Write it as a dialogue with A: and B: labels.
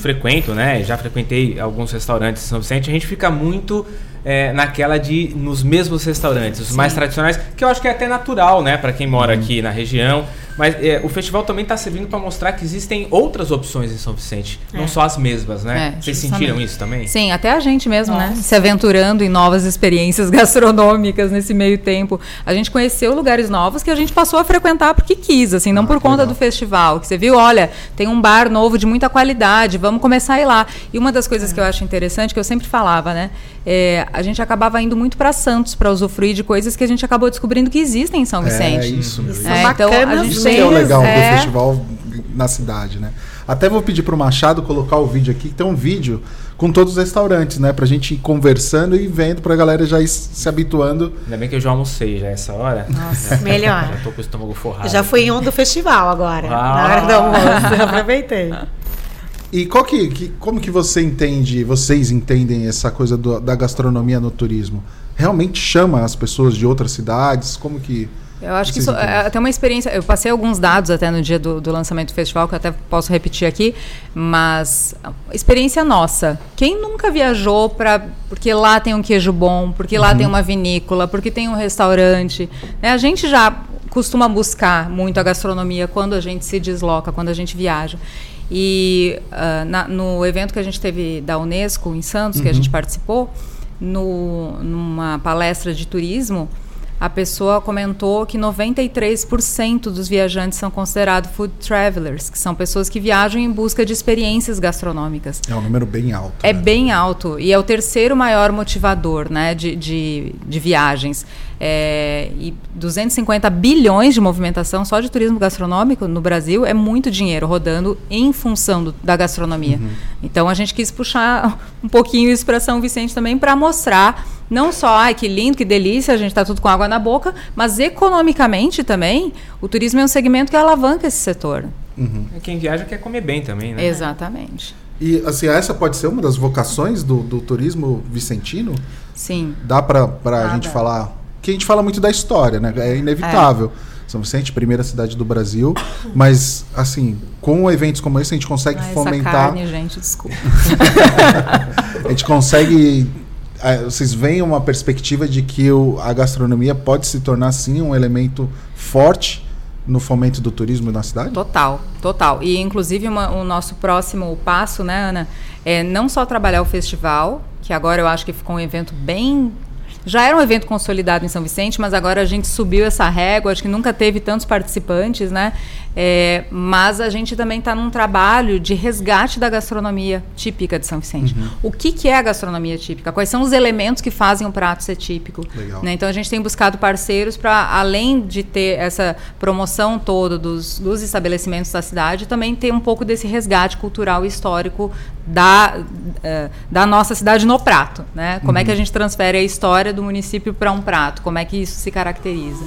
A: frequento, né? Já frequentei alguns restaurantes em São Vicente, a gente fica muito é, naquela de nos mesmos restaurantes, os Sim. mais tradicionais, que eu acho que é até natural, né, para quem mora uhum. aqui na região. Mas é, o festival também está servindo para mostrar que existem outras opções em São Vicente, é. não só as mesmas, né? É, Vocês sentiram isso também?
B: Sim, até a gente mesmo, né? Nossa. né? Se aventurando em novas experiências gastronômicas nesse meio tempo. A gente conheceu lugares novos que a gente passou a frequentar porque quis, assim, não ah, por conta legal. do festival. Que você viu, olha, tem um bar novo de muita qualidade, vamos começar a ir lá. E uma das coisas é. que eu acho interessante, que eu sempre falava, né? É, a gente acabava indo muito para Santos para usufruir de coisas que a gente acabou descobrindo que existem em São é, Vicente.
C: É isso. Mesmo. É, então a gente tem, é o legal é... do festival na cidade, né? Até vou pedir para o Machado colocar o vídeo aqui, que tem um vídeo com todos os restaurantes, né? Pra gente ir conversando e vendo pra galera já ir se habituando.
A: Ainda bem que eu já almocei já essa hora.
D: Nossa, melhor.
A: Já tô com o estômago forrado.
D: Já fui em um do festival agora, ah. na hora do almoço. Aproveitei.
C: E qual que, que, como que você entende, vocês entendem essa coisa do, da gastronomia no turismo? Realmente chama as pessoas de outras cidades? Como que
B: eu acho que isso é até uma experiência. Eu passei alguns dados até no dia do, do, lançamento do festival, que eu até posso repetir aqui, mas experiência nossa. Quem nunca viajou para. Porque lá tem um queijo bom, porque lá uhum. tem uma vinícola, porque tem um restaurante. Né? A gente já costuma buscar muito a gastronomia quando a gente se desloca, quando a gente viaja. E uh, na, no evento que a gente teve da Unesco em Santos, uhum. que a gente uhum. participou, no, numa palestra de turismo, a pessoa comentou que 93% dos viajantes são considerados food travelers, que são pessoas que viajam em busca de experiências gastronômicas.
C: É um número bem alto.
B: É né? bem alto e é o terceiro maior motivador né, de, de, de viagens. É, e 250 bilhões de movimentação só de turismo gastronômico no Brasil é muito dinheiro rodando em função do, da gastronomia. Uhum. Então a gente quis puxar um pouquinho isso para São Vicente também para mostrar não só, ai, que lindo, que delícia, a gente está tudo com água na boca, mas economicamente também, o turismo é um segmento que alavanca esse setor.
A: Uhum. Quem viaja quer comer bem também, né?
B: Exatamente.
C: E assim, essa pode ser uma das vocações do, do turismo vicentino?
B: Sim.
C: Dá para a gente falar. Que a gente fala muito da história, né? É inevitável. É. São Vicente, primeira cidade do Brasil, mas assim, com eventos como esse a gente consegue ah, fomentar.
B: Carne, gente, desculpa.
C: a gente consegue vocês veem uma perspectiva de que o, a gastronomia pode se tornar sim um elemento forte no fomento do turismo na cidade?
B: Total, total. E inclusive uma, o nosso próximo passo, né, Ana, é não só trabalhar o festival, que agora eu acho que ficou um evento bem já era um evento consolidado em São Vicente, mas agora a gente subiu essa régua, acho que nunca teve tantos participantes, né? É, mas a gente também está num trabalho de resgate da gastronomia típica de São Vicente. Uhum. O que, que é a gastronomia típica? Quais são os elementos que fazem um prato ser típico? Né? Então a gente tem buscado parceiros para, além de ter essa promoção toda dos, dos estabelecimentos da cidade, também ter um pouco desse resgate cultural e histórico da, uh, da nossa cidade no prato. Né? Como uhum. é que a uhum. gente transfere a história do município para um prato? Como é que isso se caracteriza?